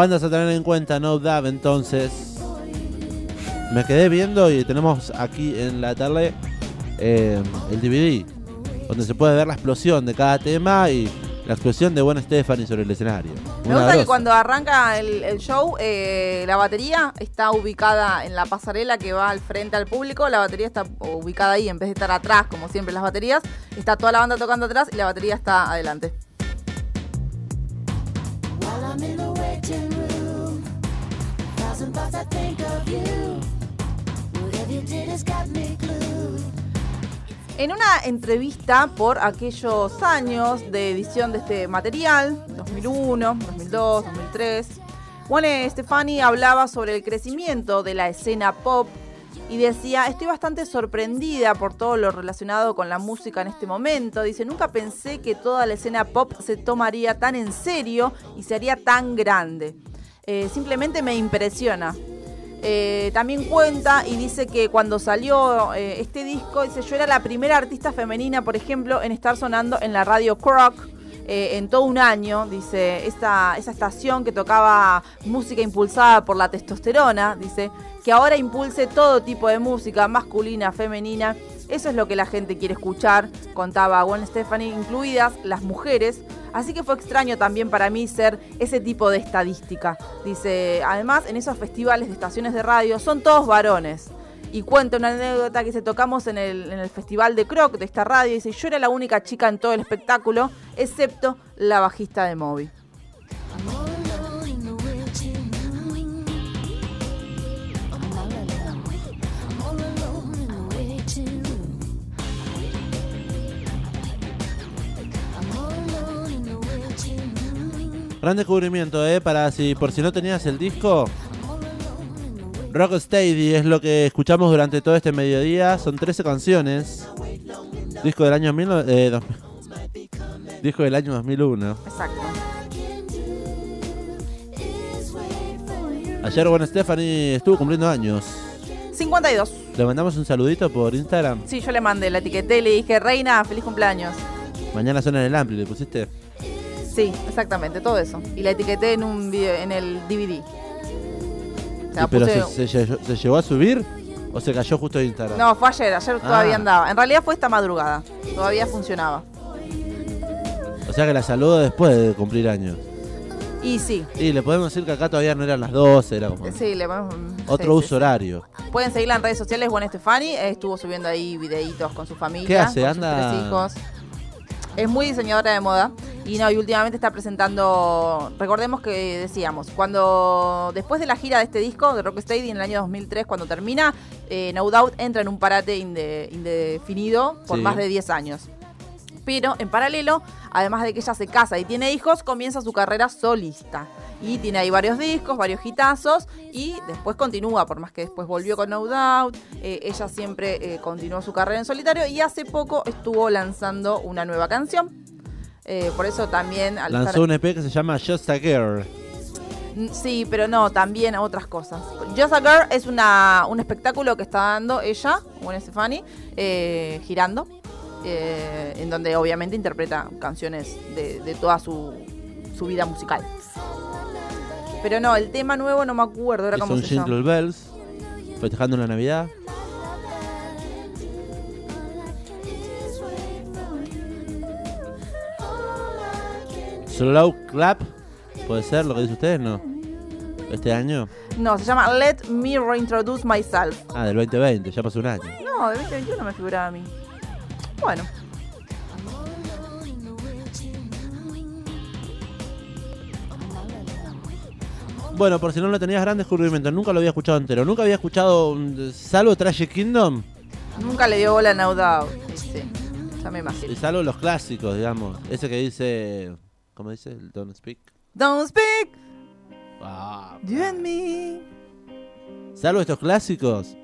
Bandas a tener en cuenta, No Doubt, entonces. Me quedé viendo y tenemos aquí en la tarde eh, el DVD, donde se puede ver la explosión de cada tema y la explosión de Gwen Stefani sobre el escenario. Me gusta que cuando arranca el, el show, eh, la batería está ubicada en la pasarela que va al frente al público. La batería está ubicada ahí en vez de estar atrás, como siempre las baterías. Está toda la banda tocando atrás y la batería está adelante. En una entrevista por aquellos años de edición de este material, 2001, 2002, 2003, Gwen Stefani hablaba sobre el crecimiento de la escena pop y decía, estoy bastante sorprendida por todo lo relacionado con la música en este momento. Dice, nunca pensé que toda la escena pop se tomaría tan en serio y se haría tan grande. Eh, simplemente me impresiona. Eh, también cuenta y dice que cuando salió eh, este disco, dice yo era la primera artista femenina, por ejemplo, en estar sonando en la radio Croc eh, en todo un año. Dice, esa, esa estación que tocaba música impulsada por la testosterona, dice, que ahora impulse todo tipo de música, masculina, femenina. Eso es lo que la gente quiere escuchar, contaba Gwen Stefani, incluidas las mujeres. Así que fue extraño también para mí ser ese tipo de estadística. Dice, además en esos festivales de estaciones de radio son todos varones. Y cuenta una anécdota que se tocamos en el, festival de Croc de esta radio. Dice, yo era la única chica en todo el espectáculo, excepto la bajista de Moby. Gran descubrimiento, ¿eh? Para si por si no tenías el disco, Rocksteady es lo que escuchamos durante todo este mediodía. Son 13 canciones. Disco del año 19 eh, dos- Disco del año 2001. Exacto. Ayer Gwen Stefani estuvo cumpliendo años. 52. Le mandamos un saludito por Instagram. Sí, yo le mandé, la etiqueté y le dije, Reina, feliz cumpleaños. Mañana suena en el Ampli, ¿le pusiste? Sí, exactamente, todo eso. Y la etiqueté en un video, en el DVD. La ¿Y pero puse- se, se lle- se llegó a subir o se cayó justo de Instagram? No, fue ayer, ayer todavía Ah. andaba. En realidad fue esta madrugada. Todavía funcionaba. O sea que la saludó después de cumplir años. Y sí, Y le podemos decir que acá todavía no eran las 12, era como sí, le ponemos- otro sí, sí, uso sí. horario. Pueden seguirla en redes sociales, Gwen Stefani. eh, Estuvo subiendo ahí videitos con su familia. ¿Qué hace? con sus Anda- tres hijos. Es muy diseñadora de moda. Y no, y últimamente está presentando. Recordemos que decíamos, cuando después de la gira de este disco, de Rocksteady, en el año 2003, cuando termina, eh, No Doubt entra en un parate inde- indefinido por Sí. más de 10 años. Pero en paralelo, además de que ella se casa y tiene hijos, comienza su carrera solista. Y tiene ahí varios discos, varios hitazos. Y después continúa, por más que después volvió con No Doubt. eh, ella siempre eh, continuó su carrera en solitario. Y hace poco estuvo lanzando una nueva canción. Eh, por eso también. al Lanzó estar- un EP que se llama Just a Girl. Mm, Sí, pero no, también otras cosas. Just a Girl es una, un espectáculo que está dando ella, Gwen Stefani, eh, girando, en donde obviamente interpreta canciones de, de toda su, su vida musical. Pero no, el tema nuevo no me acuerdo, era un se. Jingle Bells. Festejando la Navidad. Slow Clap. ¿Puede ser lo que dice usted? No. ¿Este año? No, se llama Let Me Reintroduce Myself. Ah, del 2020, ya pasó un año. No, de 2021 me figuraba a mí. Bueno, Bueno, por si no lo tenías gran descubrimiento, nunca lo había escuchado entero. Nunca había escuchado, mm, salvo Tragic Kingdom nunca le dio bola a No Doubt. Sí, ya me imagino. y salvo los clásicos, digamos. Ese que dice. ¿Cómo dice? El Don't Speak. Don't speak, Ah, you and me. salvo estos clásicos.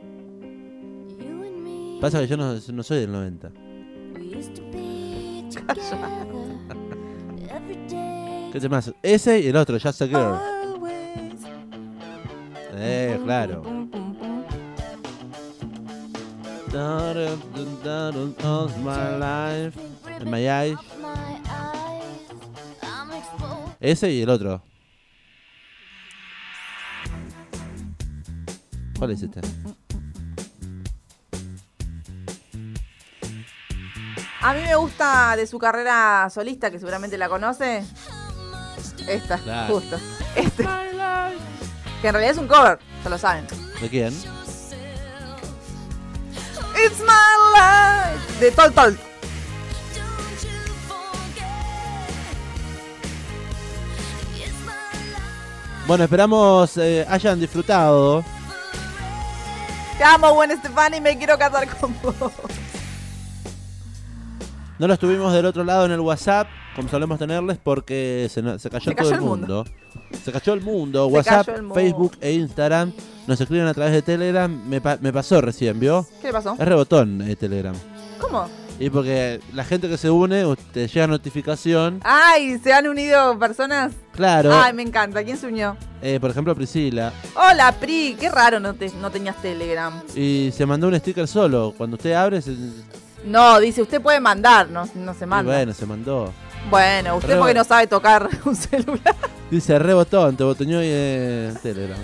Pasa que yo no, no soy del 90. ¿Qué más? Ese y el otro, Just a Girl. My eyes. Ese y el otro. ¿Cuál es este? A mí me gusta de su carrera solista, que seguramente la conoce. Esta, Claro. justo. Este. Que en realidad es un cover, ya lo saben. ¿De quién? It's my life. De Tol Tol. Bueno, esperamos eh, hayan disfrutado. Te amo, buen Estefani, me quiero casar con vos. No los tuvimos del otro lado en el WhatsApp, como solemos tenerles, porque se, se cayó Se todo cayó el mundo. Se cayó el mundo. Se WhatsApp, cayó el mundo. Facebook e Instagram. Nos escriben a través de Telegram. Me, pa- me pasó recién, ¿vio? ¿Qué le pasó? Es rebotón eh, Telegram. ¿Cómo? Y porque la gente que se une, te llega notificación. Ay, ¿se han unido personas? Claro. Ay, me encanta. ¿Quién se unió? eh, por ejemplo, Priscila. Hola, Pri. Qué raro no, te- no tenías Telegram. Y se mandó un sticker solo. Cuando usted abre, se, y No, dice, usted puede mandar, no, no se manda. bueno, se mandó. Bueno, usted Re- porque no sabe tocar un celular. Dice rebotón, te botoneó y eh, Telegram.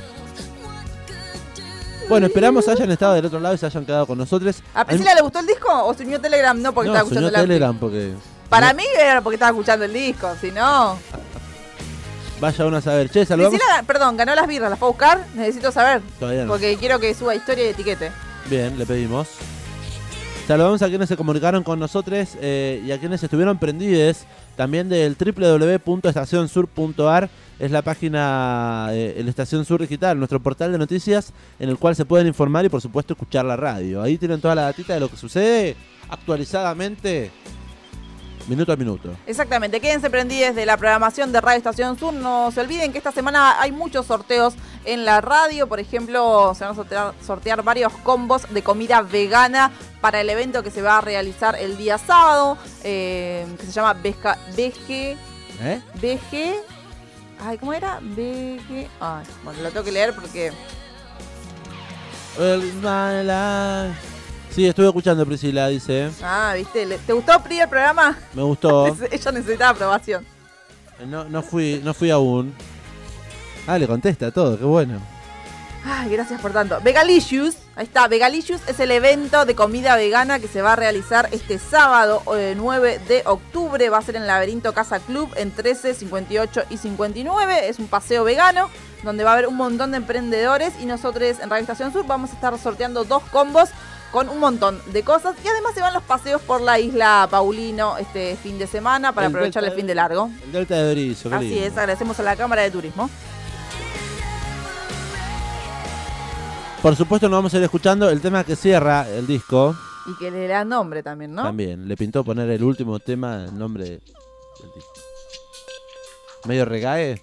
Bueno, esperamos hayan estado del otro lado y se hayan quedado con nosotros. ¿A Priscila le gustó el disco o se unió Telegram? No, porque no, estaba escuchando la Telegram porque. Para no- mí era porque estaba escuchando el disco, si no. Vaya uno a saber. Che, saludamos. Priscila, perdón, ganó las birras, ¿las fue a buscar? Necesito saber. Todavía no. Porque quiero que suba historia y etiquete. Bien, le pedimos. Saludamos a quienes se comunicaron con nosotros eh, y a quienes estuvieron prendidos también del www.estacionsur.ar. Es la página, eh, el Estación Sur Digital, nuestro portal de noticias en el cual se pueden informar y por supuesto escuchar la radio. Ahí tienen toda la datita de lo que sucede actualizadamente, minuto a minuto. Exactamente, quédense prendidos de la programación de Radio Estación Sur. No se olviden que esta semana hay muchos sorteos en la radio. Por ejemplo, se van a sortear, sortear varios combos de comida vegana para el evento que se va a realizar el día sábado, eh, que se llama Veja, Veje, ¿Eh? Veje, ay, ¿cómo era? Veje, ay, bueno, lo tengo que leer porque life. Sí, estuve escuchando Priscila, dice. Ah, ¿viste? ¿Te gustó Pri el programa? Me gustó. Ella necesitaba aprobación. No, no fui, no fui aún. Ah, le contesta todo, qué bueno. Ay, gracias por tanto. Vegalicious, ahí está, Vegalicious es el evento de comida vegana que se va a realizar este sábado eh, 9 de octubre. Va a ser en Laberinto Casa Club en 13, 58 y 59. Es un paseo vegano donde va a haber un montón de emprendedores y nosotros en Radio Estación Sur vamos a estar sorteando dos combos con un montón de cosas y además se van los paseos por la isla Paulino este fin de semana para El aprovechar el fin de largo. El Delta de Berizo, Así lindo. es, agradecemos a la Cámara de Turismo. Por supuesto, nos vamos a ir escuchando el tema que cierra el disco. Y que le da nombre también, ¿no? También, le pintó poner el último tema el nombre del disco. Medio regae.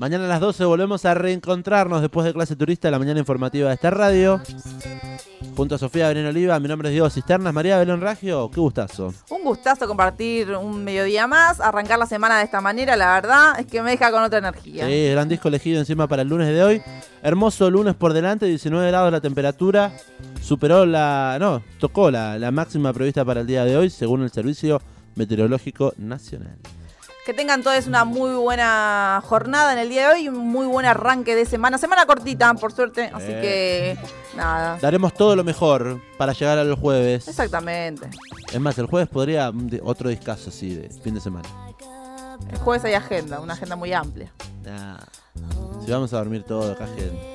Mañana a las 12 volvemos a reencontrarnos después de clase turista, la mañana informativa de esta radio. Junto a Sofía Belén Oliva, mi nombre es Diego Cisternas, María Belén Raggio, qué gustazo. Un gustazo compartir un mediodía más, arrancar la semana de esta manera, la verdad es que me deja con otra energía. Sí, gran disco elegido encima para el lunes de hoy. Hermoso lunes por delante, 19 grados la temperatura. Superó la. No, tocó la, la máxima prevista para el día de hoy, según el Servicio Meteorológico Nacional. Que tengan todos una muy buena jornada en el día de hoy y un muy buen arranque de semana. Semana cortita, por suerte, así que nada. Daremos todo lo mejor para llegar a los jueves. Exactamente. Es más, el jueves podría otro discazo así de fin de semana. El jueves hay agenda, una agenda muy amplia. Nah. Si vamos a dormir todo acá, gente.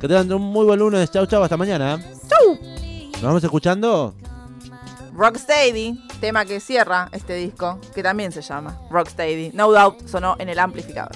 Que tengan un muy buen lunes. Chau, chau, hasta mañana. ¡Chau! Nos vamos escuchando. Rocksteady, tema que cierra este disco, que también se llama Rocksteady. No Doubt sonó en el amplificador.